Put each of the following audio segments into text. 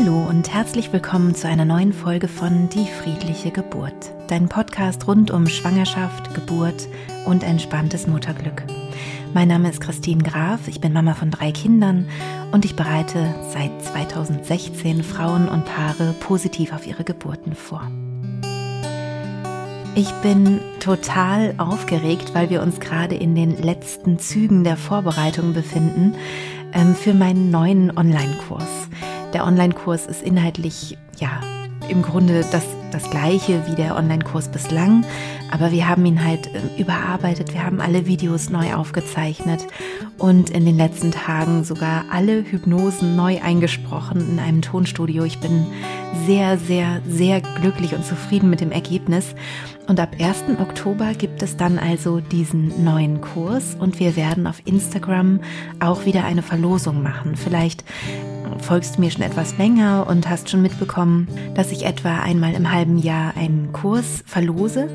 Hallo und herzlich willkommen zu einer neuen Folge von Die friedliche Geburt, dein Podcast rund um Schwangerschaft, Geburt und entspanntes Mutterglück. Mein Name ist Christine Graf, ich bin Mama von drei Kindern und ich bereite seit 2016 Frauen und Paare positiv auf ihre Geburten vor. Ich bin total aufgeregt, weil wir uns gerade in den letzten Zügen der Vorbereitung befinden ähm, für meinen neuen Online-Kurs. Der Online-Kurs ist inhaltlich, ja, im Grunde das, das gleiche wie der Online-Kurs bislang, aber wir haben ihn halt äh, überarbeitet, wir haben alle Videos neu aufgezeichnet und in den letzten Tagen sogar alle Hypnosen neu eingesprochen in einem Tonstudio. Ich bin sehr, sehr, sehr glücklich und zufrieden mit dem Ergebnis. Und ab 1. Oktober gibt es dann also diesen neuen Kurs und wir werden auf Instagram auch wieder eine Verlosung machen. Vielleicht folgst mir schon etwas länger und hast schon mitbekommen, dass ich etwa einmal im halben Jahr einen Kurs verlose.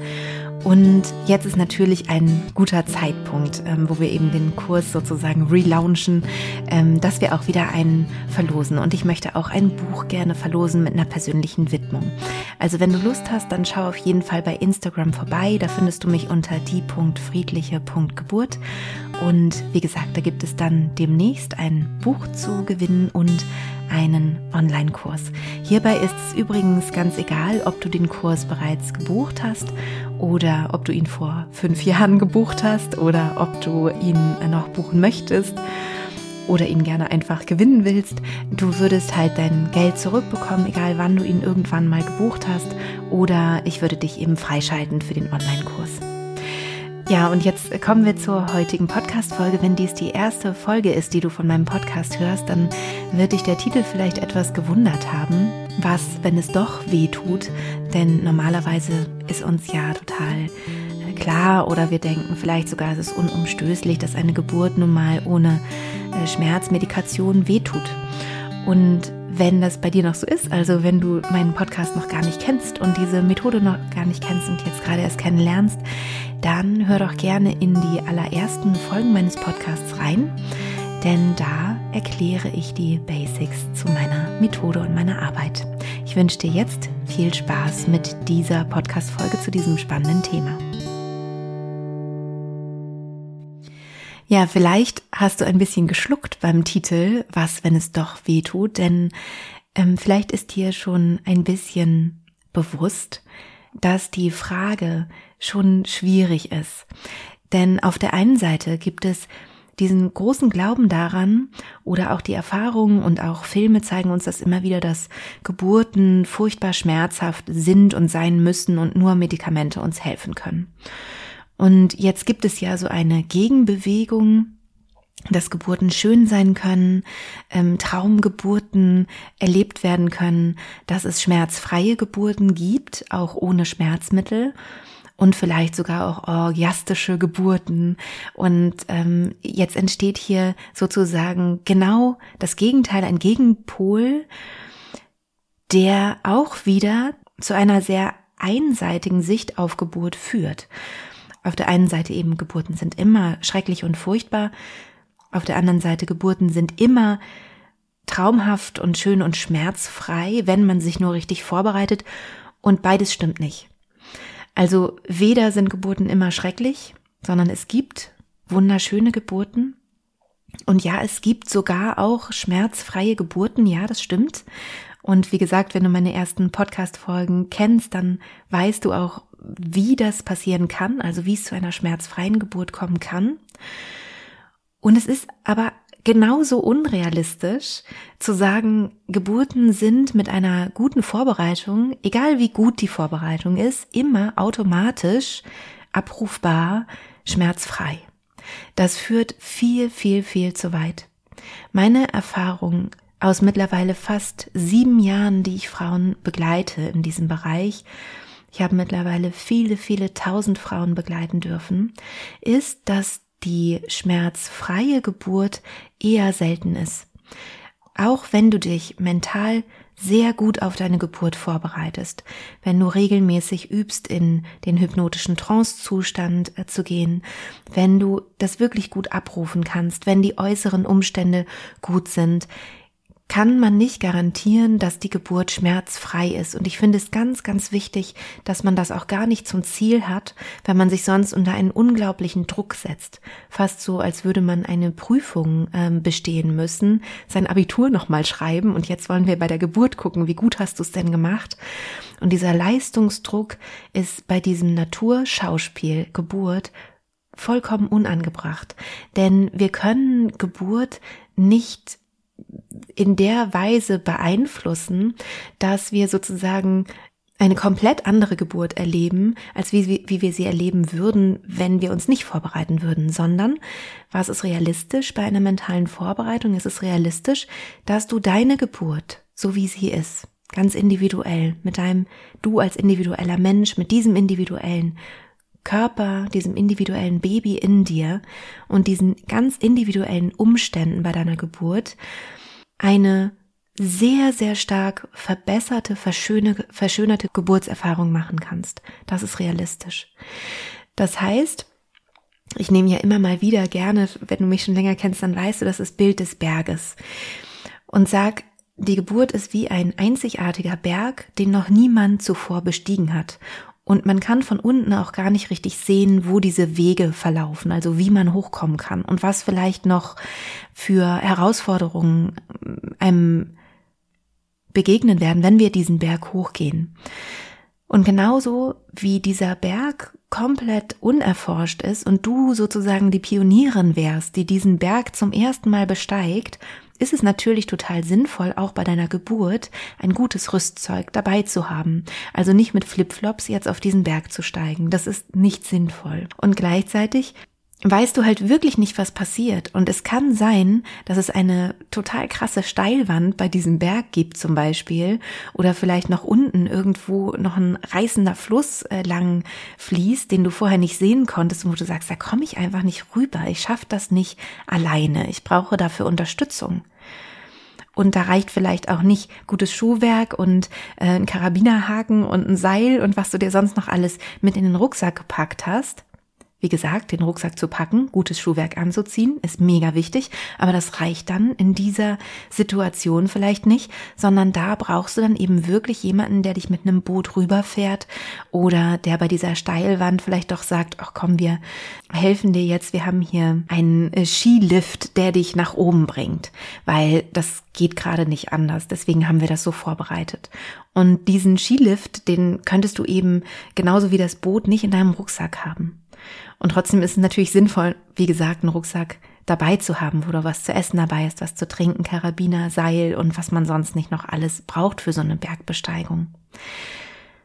Und jetzt ist natürlich ein guter Zeitpunkt, ähm, wo wir eben den Kurs sozusagen relaunchen, ähm, dass wir auch wieder einen verlosen. Und ich möchte auch ein Buch gerne verlosen mit einer persönlichen Widmung. Also wenn du Lust hast, dann schau auf jeden Fall bei Instagram vorbei. Da findest du mich unter die.friedliche.geburt. Und wie gesagt, da gibt es dann demnächst ein Buch zu gewinnen und einen Online-Kurs. Hierbei ist es übrigens ganz egal, ob du den Kurs bereits gebucht hast oder ob du ihn vor fünf Jahren gebucht hast oder ob du ihn noch buchen möchtest oder ihn gerne einfach gewinnen willst. Du würdest halt dein Geld zurückbekommen, egal wann du ihn irgendwann mal gebucht hast oder ich würde dich eben freischalten für den Online-Kurs. Ja, und jetzt kommen wir zur heutigen Podcast-Folge. Wenn dies die erste Folge ist, die du von meinem Podcast hörst, dann wird dich der Titel vielleicht etwas gewundert haben. Was, wenn es doch weh tut? Denn normalerweise ist uns ja total äh, klar oder wir denken vielleicht sogar, es ist unumstößlich, dass eine Geburt nun mal ohne äh, Schmerzmedikation wehtut. Und wenn das bei dir noch so ist, also wenn du meinen Podcast noch gar nicht kennst und diese Methode noch gar nicht kennst und jetzt gerade erst kennenlernst, dann hör doch gerne in die allerersten Folgen meines Podcasts rein, denn da erkläre ich die Basics zu meiner Methode und meiner Arbeit. Ich wünsche dir jetzt viel Spaß mit dieser Podcast-Folge zu diesem spannenden Thema. Ja, vielleicht hast du ein bisschen geschluckt beim Titel, was, wenn es doch weh tut, denn ähm, vielleicht ist dir schon ein bisschen bewusst, dass die Frage schon schwierig ist. Denn auf der einen Seite gibt es diesen großen Glauben daran oder auch die Erfahrungen und auch Filme zeigen uns das immer wieder, dass Geburten furchtbar schmerzhaft sind und sein müssen und nur Medikamente uns helfen können. Und jetzt gibt es ja so eine Gegenbewegung, dass Geburten schön sein können, ähm, Traumgeburten erlebt werden können, dass es schmerzfreie Geburten gibt, auch ohne Schmerzmittel und vielleicht sogar auch orgiastische Geburten. Und ähm, jetzt entsteht hier sozusagen genau das Gegenteil, ein Gegenpol, der auch wieder zu einer sehr einseitigen Sicht auf Geburt führt. Auf der einen Seite eben Geburten sind immer schrecklich und furchtbar, auf der anderen Seite Geburten sind immer traumhaft und schön und schmerzfrei, wenn man sich nur richtig vorbereitet und beides stimmt nicht. Also weder sind Geburten immer schrecklich, sondern es gibt wunderschöne Geburten. Und ja, es gibt sogar auch schmerzfreie Geburten, ja, das stimmt. Und wie gesagt, wenn du meine ersten Podcast-Folgen kennst, dann weißt du auch, wie das passieren kann, also wie es zu einer schmerzfreien Geburt kommen kann. Und es ist aber genauso unrealistisch zu sagen, Geburten sind mit einer guten Vorbereitung, egal wie gut die Vorbereitung ist, immer automatisch abrufbar, schmerzfrei. Das führt viel, viel, viel zu weit. Meine Erfahrung aus mittlerweile fast sieben Jahren, die ich Frauen begleite in diesem Bereich, ich habe mittlerweile viele, viele tausend Frauen begleiten dürfen, ist, dass die schmerzfreie Geburt eher selten ist. Auch wenn du dich mental sehr gut auf deine Geburt vorbereitest, wenn du regelmäßig übst, in den hypnotischen Trance-Zustand äh, zu gehen, wenn du das wirklich gut abrufen kannst, wenn die äußeren Umstände gut sind, kann man nicht garantieren, dass die Geburt schmerzfrei ist. Und ich finde es ganz, ganz wichtig, dass man das auch gar nicht zum Ziel hat, wenn man sich sonst unter einen unglaublichen Druck setzt. Fast so, als würde man eine Prüfung ähm, bestehen müssen, sein Abitur nochmal schreiben und jetzt wollen wir bei der Geburt gucken, wie gut hast du es denn gemacht. Und dieser Leistungsdruck ist bei diesem Naturschauspiel Geburt vollkommen unangebracht. Denn wir können Geburt nicht in der Weise beeinflussen, dass wir sozusagen eine komplett andere Geburt erleben, als wie, wie, wir sie erleben würden, wenn wir uns nicht vorbereiten würden, sondern was ist realistisch bei einer mentalen Vorbereitung? Es ist realistisch, dass du deine Geburt, so wie sie ist, ganz individuell, mit deinem, du als individueller Mensch, mit diesem individuellen Körper, diesem individuellen Baby in dir und diesen ganz individuellen Umständen bei deiner Geburt eine sehr, sehr stark verbesserte, verschönerte Geburtserfahrung machen kannst. Das ist realistisch. Das heißt, ich nehme ja immer mal wieder gerne, wenn du mich schon länger kennst, dann weißt du, das ist Bild des Berges. Und sag, die Geburt ist wie ein einzigartiger Berg, den noch niemand zuvor bestiegen hat. Und man kann von unten auch gar nicht richtig sehen, wo diese Wege verlaufen, also wie man hochkommen kann und was vielleicht noch für Herausforderungen einem begegnen werden, wenn wir diesen Berg hochgehen. Und genauso wie dieser Berg komplett unerforscht ist und du sozusagen die Pionierin wärst, die diesen Berg zum ersten Mal besteigt ist es natürlich total sinnvoll, auch bei deiner Geburt ein gutes Rüstzeug dabei zu haben. Also nicht mit Flipflops jetzt auf diesen Berg zu steigen. Das ist nicht sinnvoll. Und gleichzeitig weißt du halt wirklich nicht, was passiert. Und es kann sein, dass es eine total krasse Steilwand bei diesem Berg gibt zum Beispiel oder vielleicht noch unten irgendwo noch ein reißender Fluss äh, lang fließt, den du vorher nicht sehen konntest wo du sagst, da komme ich einfach nicht rüber. Ich schaffe das nicht alleine. Ich brauche dafür Unterstützung. Und da reicht vielleicht auch nicht gutes Schuhwerk und äh, ein Karabinerhaken und ein Seil und was du dir sonst noch alles mit in den Rucksack gepackt hast, wie gesagt, den Rucksack zu packen, gutes Schuhwerk anzuziehen, ist mega wichtig, aber das reicht dann in dieser Situation vielleicht nicht, sondern da brauchst du dann eben wirklich jemanden, der dich mit einem Boot rüberfährt oder der bei dieser Steilwand vielleicht doch sagt, ach komm, wir helfen dir jetzt, wir haben hier einen äh, Skilift, der dich nach oben bringt, weil das geht gerade nicht anders, deswegen haben wir das so vorbereitet. Und diesen Skilift, den könntest du eben genauso wie das Boot nicht in deinem Rucksack haben. Und trotzdem ist es natürlich sinnvoll, wie gesagt, einen Rucksack dabei zu haben, wo da was zu essen dabei ist, was zu trinken, Karabiner, Seil und was man sonst nicht noch alles braucht für so eine Bergbesteigung.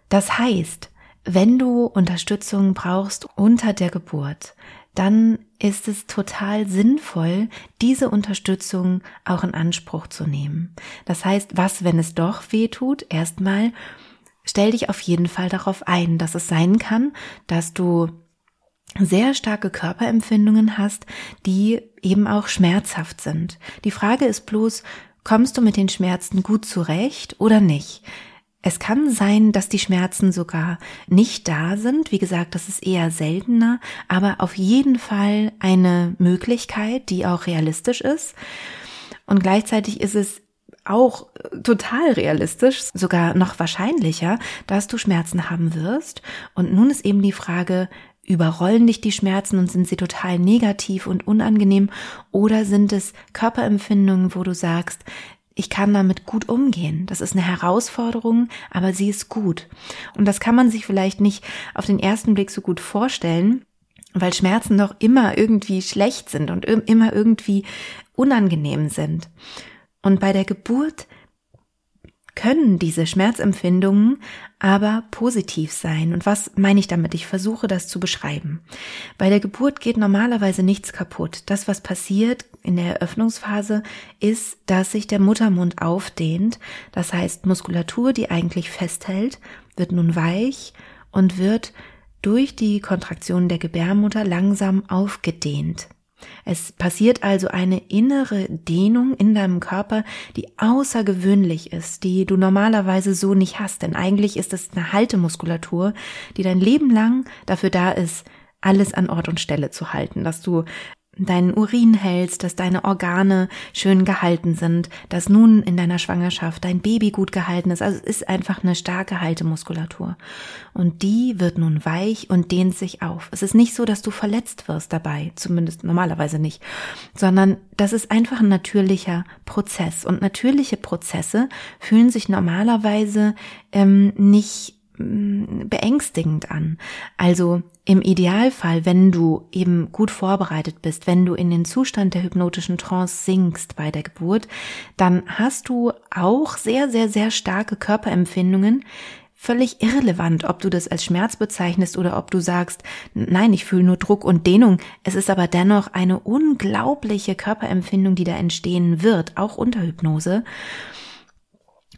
Das heißt, wenn du Unterstützung brauchst unter der Geburt, dann ist es total sinnvoll, diese Unterstützung auch in Anspruch zu nehmen. Das heißt, was, wenn es doch weh tut? Erstmal stell dich auf jeden Fall darauf ein, dass es sein kann, dass du sehr starke Körperempfindungen hast, die eben auch schmerzhaft sind. Die Frage ist bloß, kommst du mit den Schmerzen gut zurecht oder nicht? Es kann sein, dass die Schmerzen sogar nicht da sind. Wie gesagt, das ist eher seltener, aber auf jeden Fall eine Möglichkeit, die auch realistisch ist. Und gleichzeitig ist es auch total realistisch, sogar noch wahrscheinlicher, dass du Schmerzen haben wirst. Und nun ist eben die Frage, Überrollen dich die Schmerzen und sind sie total negativ und unangenehm oder sind es Körperempfindungen, wo du sagst, ich kann damit gut umgehen. Das ist eine Herausforderung, aber sie ist gut. Und das kann man sich vielleicht nicht auf den ersten Blick so gut vorstellen, weil Schmerzen doch immer irgendwie schlecht sind und immer irgendwie unangenehm sind. Und bei der Geburt können diese Schmerzempfindungen aber positiv sein. Und was meine ich damit? Ich versuche das zu beschreiben. Bei der Geburt geht normalerweise nichts kaputt. Das, was passiert in der Eröffnungsphase, ist, dass sich der Muttermund aufdehnt. Das heißt, Muskulatur, die eigentlich festhält, wird nun weich und wird durch die Kontraktion der Gebärmutter langsam aufgedehnt. Es passiert also eine innere Dehnung in deinem Körper, die außergewöhnlich ist, die du normalerweise so nicht hast, denn eigentlich ist es eine Haltemuskulatur, die dein Leben lang dafür da ist, alles an Ort und Stelle zu halten, dass du deinen Urin hältst, dass deine Organe schön gehalten sind, dass nun in deiner Schwangerschaft dein Baby gut gehalten ist. Also es ist einfach eine starke Haltemuskulatur. Und die wird nun weich und dehnt sich auf. Es ist nicht so, dass du verletzt wirst dabei, zumindest normalerweise nicht, sondern das ist einfach ein natürlicher Prozess. Und natürliche Prozesse fühlen sich normalerweise ähm, nicht beängstigend an. Also im Idealfall, wenn du eben gut vorbereitet bist, wenn du in den Zustand der hypnotischen Trance sinkst bei der Geburt, dann hast du auch sehr, sehr, sehr starke Körperempfindungen, völlig irrelevant, ob du das als Schmerz bezeichnest oder ob du sagst, nein, ich fühle nur Druck und Dehnung. Es ist aber dennoch eine unglaubliche Körperempfindung, die da entstehen wird, auch unter Hypnose.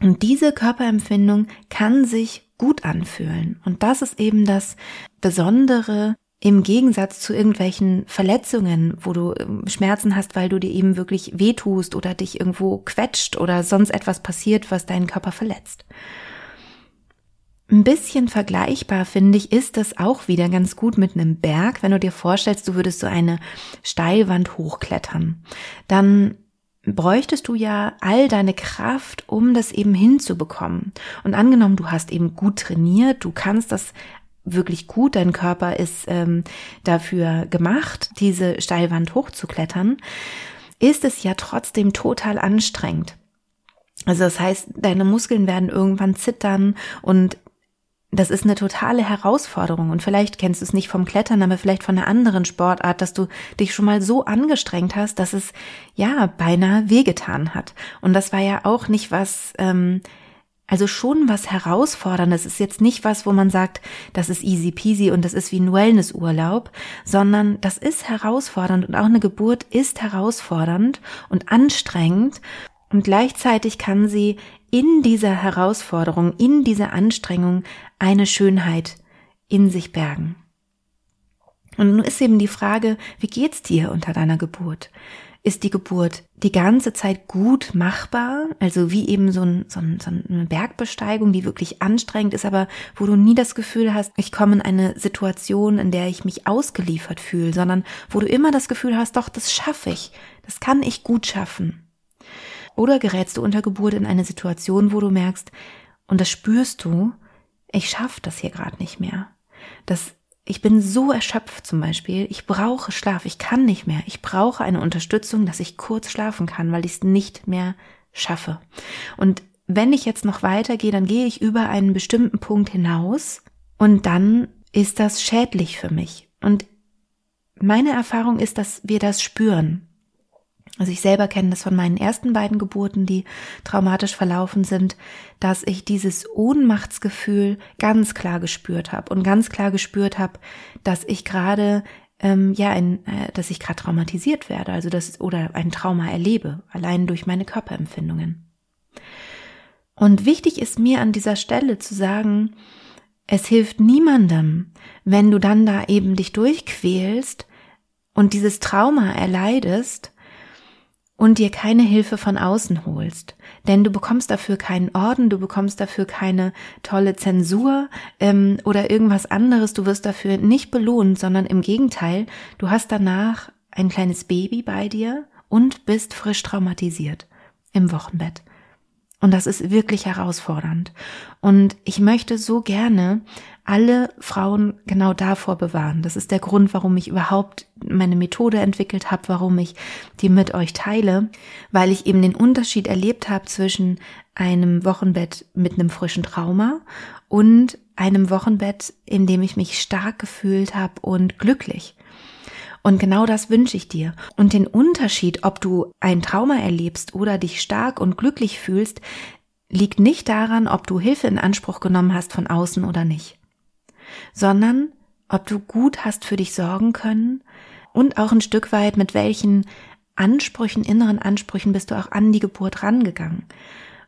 Und diese Körperempfindung kann sich gut anfühlen. Und das ist eben das Besondere im Gegensatz zu irgendwelchen Verletzungen, wo du ähm, Schmerzen hast, weil du dir eben wirklich wehtust oder dich irgendwo quetscht oder sonst etwas passiert, was deinen Körper verletzt. Ein bisschen vergleichbar, finde ich, ist das auch wieder ganz gut mit einem Berg. Wenn du dir vorstellst, du würdest so eine Steilwand hochklettern, dann bräuchtest du ja all deine Kraft, um das eben hinzubekommen. Und angenommen, du hast eben gut trainiert, du kannst das wirklich gut, dein Körper ist ähm, dafür gemacht, diese Steilwand hochzuklettern, ist es ja trotzdem total anstrengend. Also das heißt, deine Muskeln werden irgendwann zittern und das ist eine totale Herausforderung und vielleicht kennst du es nicht vom Klettern, aber vielleicht von einer anderen Sportart, dass du dich schon mal so angestrengt hast, dass es ja beinahe wehgetan hat. Und das war ja auch nicht was, ähm, also schon was herausforderndes. Es ist jetzt nicht was, wo man sagt, das ist easy peasy und das ist wie ein Wellnessurlaub, sondern das ist herausfordernd und auch eine Geburt ist herausfordernd und anstrengend und gleichzeitig kann sie in dieser Herausforderung, in dieser Anstrengung eine Schönheit in sich bergen. Und nun ist eben die Frage, wie geht's dir unter deiner Geburt? Ist die Geburt die ganze Zeit gut machbar? Also wie eben so, ein, so, ein, so eine Bergbesteigung, die wirklich anstrengend ist, aber wo du nie das Gefühl hast, ich komme in eine Situation, in der ich mich ausgeliefert fühle, sondern wo du immer das Gefühl hast, doch, das schaffe ich, das kann ich gut schaffen. Oder gerätst du unter Geburt in eine Situation, wo du merkst, und das spürst du, ich schaffe das hier gerade nicht mehr. Das, ich bin so erschöpft zum Beispiel, ich brauche Schlaf, ich kann nicht mehr. Ich brauche eine Unterstützung, dass ich kurz schlafen kann, weil ich es nicht mehr schaffe. Und wenn ich jetzt noch weitergehe, dann gehe ich über einen bestimmten Punkt hinaus und dann ist das schädlich für mich. Und meine Erfahrung ist, dass wir das spüren. Also ich selber kenne das von meinen ersten beiden Geburten, die traumatisch verlaufen sind, dass ich dieses Ohnmachtsgefühl ganz klar gespürt habe und ganz klar gespürt habe, dass ich gerade ähm, ja, ein, äh, dass ich gerade traumatisiert werde, also das oder ein Trauma erlebe, allein durch meine Körperempfindungen. Und wichtig ist mir an dieser Stelle zu sagen, es hilft niemandem, wenn du dann da eben dich durchquälst und dieses Trauma erleidest und dir keine Hilfe von außen holst. Denn du bekommst dafür keinen Orden, du bekommst dafür keine tolle Zensur ähm, oder irgendwas anderes, du wirst dafür nicht belohnt, sondern im Gegenteil, du hast danach ein kleines Baby bei dir und bist frisch traumatisiert im Wochenbett. Und das ist wirklich herausfordernd. Und ich möchte so gerne alle Frauen genau davor bewahren. Das ist der Grund, warum ich überhaupt meine Methode entwickelt habe, warum ich die mit euch teile, weil ich eben den Unterschied erlebt habe zwischen einem Wochenbett mit einem frischen Trauma und einem Wochenbett, in dem ich mich stark gefühlt habe und glücklich. Und genau das wünsche ich dir. Und den Unterschied, ob du ein Trauma erlebst oder dich stark und glücklich fühlst, liegt nicht daran, ob du Hilfe in Anspruch genommen hast von außen oder nicht, sondern ob du gut hast für dich sorgen können und auch ein Stück weit mit welchen Ansprüchen, inneren Ansprüchen bist du auch an die Geburt rangegangen.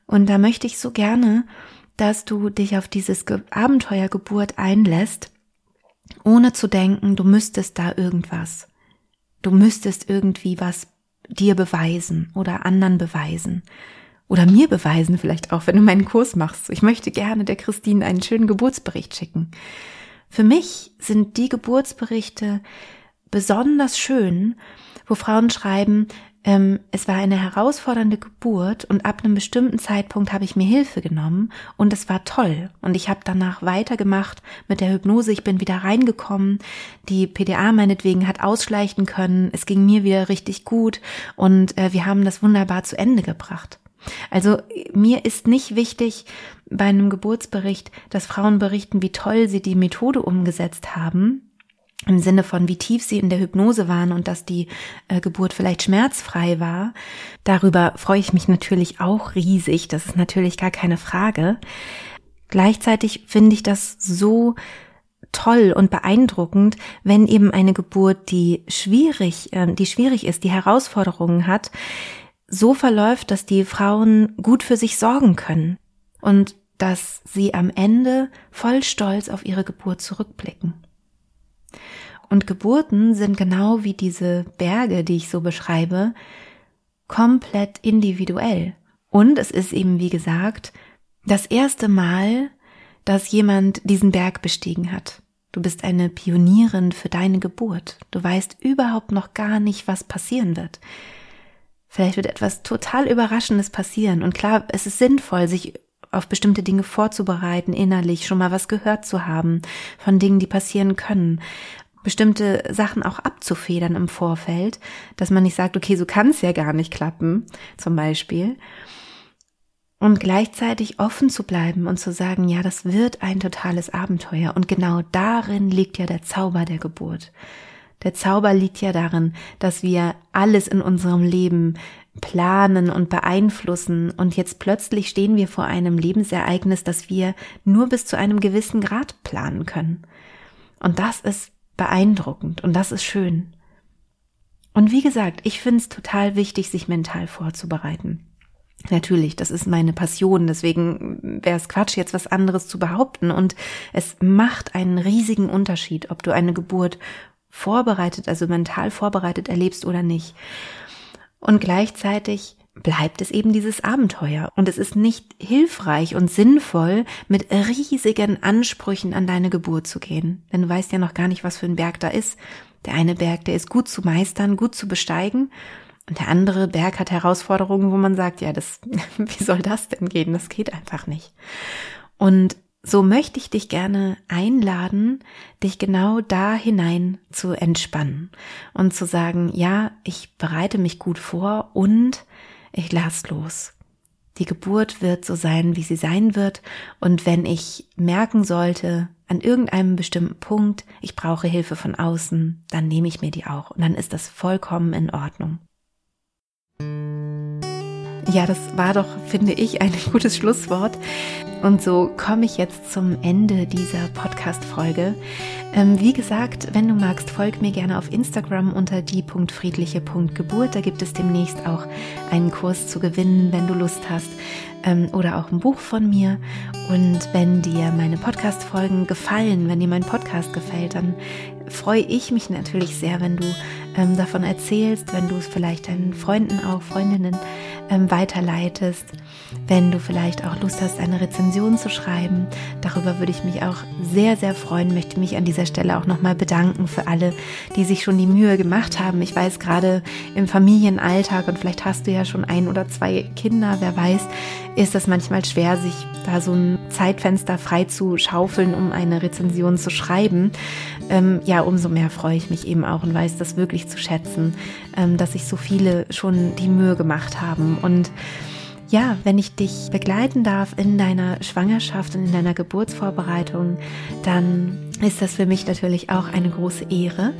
Und da möchte ich so gerne, dass du dich auf dieses Abenteuer Geburt einlässt ohne zu denken, du müsstest da irgendwas. Du müsstest irgendwie was dir beweisen oder anderen beweisen. Oder mir beweisen vielleicht auch, wenn du meinen Kurs machst. Ich möchte gerne der Christine einen schönen Geburtsbericht schicken. Für mich sind die Geburtsberichte besonders schön, wo Frauen schreiben, ähm, es war eine herausfordernde Geburt und ab einem bestimmten Zeitpunkt habe ich mir Hilfe genommen und es war toll. Und ich habe danach weitergemacht mit der Hypnose. Ich bin wieder reingekommen. Die PDA meinetwegen hat ausschleichen können. Es ging mir wieder richtig gut und äh, wir haben das wunderbar zu Ende gebracht. Also mir ist nicht wichtig bei einem Geburtsbericht, dass Frauen berichten, wie toll sie die Methode umgesetzt haben, im Sinne von, wie tief sie in der Hypnose waren und dass die äh, Geburt vielleicht schmerzfrei war. Darüber freue ich mich natürlich auch riesig. Das ist natürlich gar keine Frage. Gleichzeitig finde ich das so toll und beeindruckend, wenn eben eine Geburt, die schwierig, äh, die schwierig ist, die Herausforderungen hat, so verläuft, dass die Frauen gut für sich sorgen können und dass sie am Ende voll stolz auf ihre Geburt zurückblicken. Und Geburten sind genau wie diese Berge, die ich so beschreibe, komplett individuell. Und es ist eben, wie gesagt, das erste Mal, dass jemand diesen Berg bestiegen hat. Du bist eine Pionierin für deine Geburt. Du weißt überhaupt noch gar nicht, was passieren wird. Vielleicht wird etwas total Überraschendes passieren. Und klar, es ist sinnvoll, sich auf bestimmte Dinge vorzubereiten, innerlich schon mal was gehört zu haben von Dingen, die passieren können bestimmte Sachen auch abzufedern im Vorfeld, dass man nicht sagt, okay, so kann es ja gar nicht klappen, zum Beispiel. Und gleichzeitig offen zu bleiben und zu sagen, ja, das wird ein totales Abenteuer. Und genau darin liegt ja der Zauber der Geburt. Der Zauber liegt ja darin, dass wir alles in unserem Leben planen und beeinflussen und jetzt plötzlich stehen wir vor einem Lebensereignis, das wir nur bis zu einem gewissen Grad planen können. Und das ist beeindruckend und das ist schön. Und wie gesagt, ich finde es total wichtig, sich mental vorzubereiten. Natürlich, das ist meine Passion, deswegen wäre es Quatsch, jetzt was anderes zu behaupten. Und es macht einen riesigen Unterschied, ob du eine Geburt vorbereitet, also mental vorbereitet erlebst oder nicht. Und gleichzeitig bleibt es eben dieses Abenteuer. Und es ist nicht hilfreich und sinnvoll, mit riesigen Ansprüchen an deine Geburt zu gehen. Denn du weißt ja noch gar nicht, was für ein Berg da ist. Der eine Berg, der ist gut zu meistern, gut zu besteigen. Und der andere Berg hat Herausforderungen, wo man sagt, ja, das, wie soll das denn gehen? Das geht einfach nicht. Und so möchte ich dich gerne einladen, dich genau da hinein zu entspannen und zu sagen, ja, ich bereite mich gut vor und ich lass los. Die Geburt wird so sein, wie sie sein wird, und wenn ich merken sollte, an irgendeinem bestimmten Punkt, ich brauche Hilfe von außen, dann nehme ich mir die auch, und dann ist das vollkommen in Ordnung. Ja, das war doch, finde ich, ein gutes Schlusswort. Und so komme ich jetzt zum Ende dieser Podcast-Folge. Ähm, wie gesagt, wenn du magst, folg mir gerne auf Instagram unter die.friedliche.geburt. Da gibt es demnächst auch einen Kurs zu gewinnen, wenn du Lust hast. Ähm, oder auch ein Buch von mir. Und wenn dir meine Podcast-Folgen gefallen, wenn dir mein Podcast gefällt, dann freue ich mich natürlich sehr, wenn du ähm, davon erzählst, wenn du es vielleicht deinen Freunden auch, Freundinnen ähm, weiterleitest, wenn du vielleicht auch Lust hast, eine Rezension zu schreiben. Darüber würde ich mich auch sehr, sehr freuen. Möchte mich an dieser Stelle auch nochmal bedanken für alle, die sich schon die Mühe gemacht haben. Ich weiß gerade im Familienalltag und vielleicht hast du ja schon ein oder zwei Kinder, wer weiß, ist das manchmal schwer, sich da so ein Zeitfenster frei zu schaufeln, um eine Rezension zu schreiben. Ähm, ja, umso mehr freue ich mich eben auch und weiß das wirklich zu schätzen, ähm, dass sich so viele schon die Mühe gemacht haben. Und ja, wenn ich dich begleiten darf in deiner Schwangerschaft und in deiner Geburtsvorbereitung, dann ist das für mich natürlich auch eine große Ehre.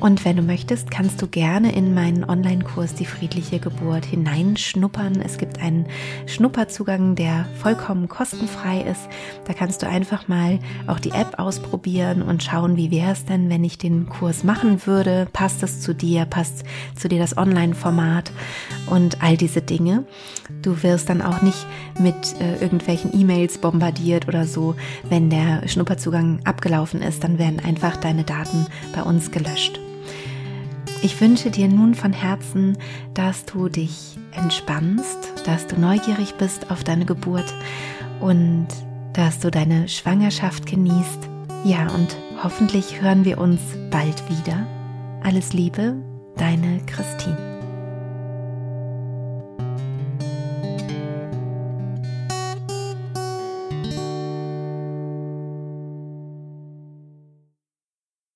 Und wenn du möchtest, kannst du gerne in meinen Online-Kurs Die friedliche Geburt hineinschnuppern. Es gibt einen Schnupperzugang, der vollkommen kostenfrei ist. Da kannst du einfach mal auch die App ausprobieren und schauen, wie wäre es denn, wenn ich den Kurs machen würde. Passt es zu dir? Passt zu dir das Online-Format und all diese Dinge? Du wirst dann auch nicht mit äh, irgendwelchen E-Mails bombardiert oder so, wenn der Schnupperzugang abgelaufen ist, dann werden einfach deine Daten bei uns gelöscht. Ich wünsche dir nun von Herzen, dass du dich entspannst, dass du neugierig bist auf deine Geburt und dass du deine Schwangerschaft genießt. Ja, und hoffentlich hören wir uns bald wieder. Alles Liebe, Deine Christine.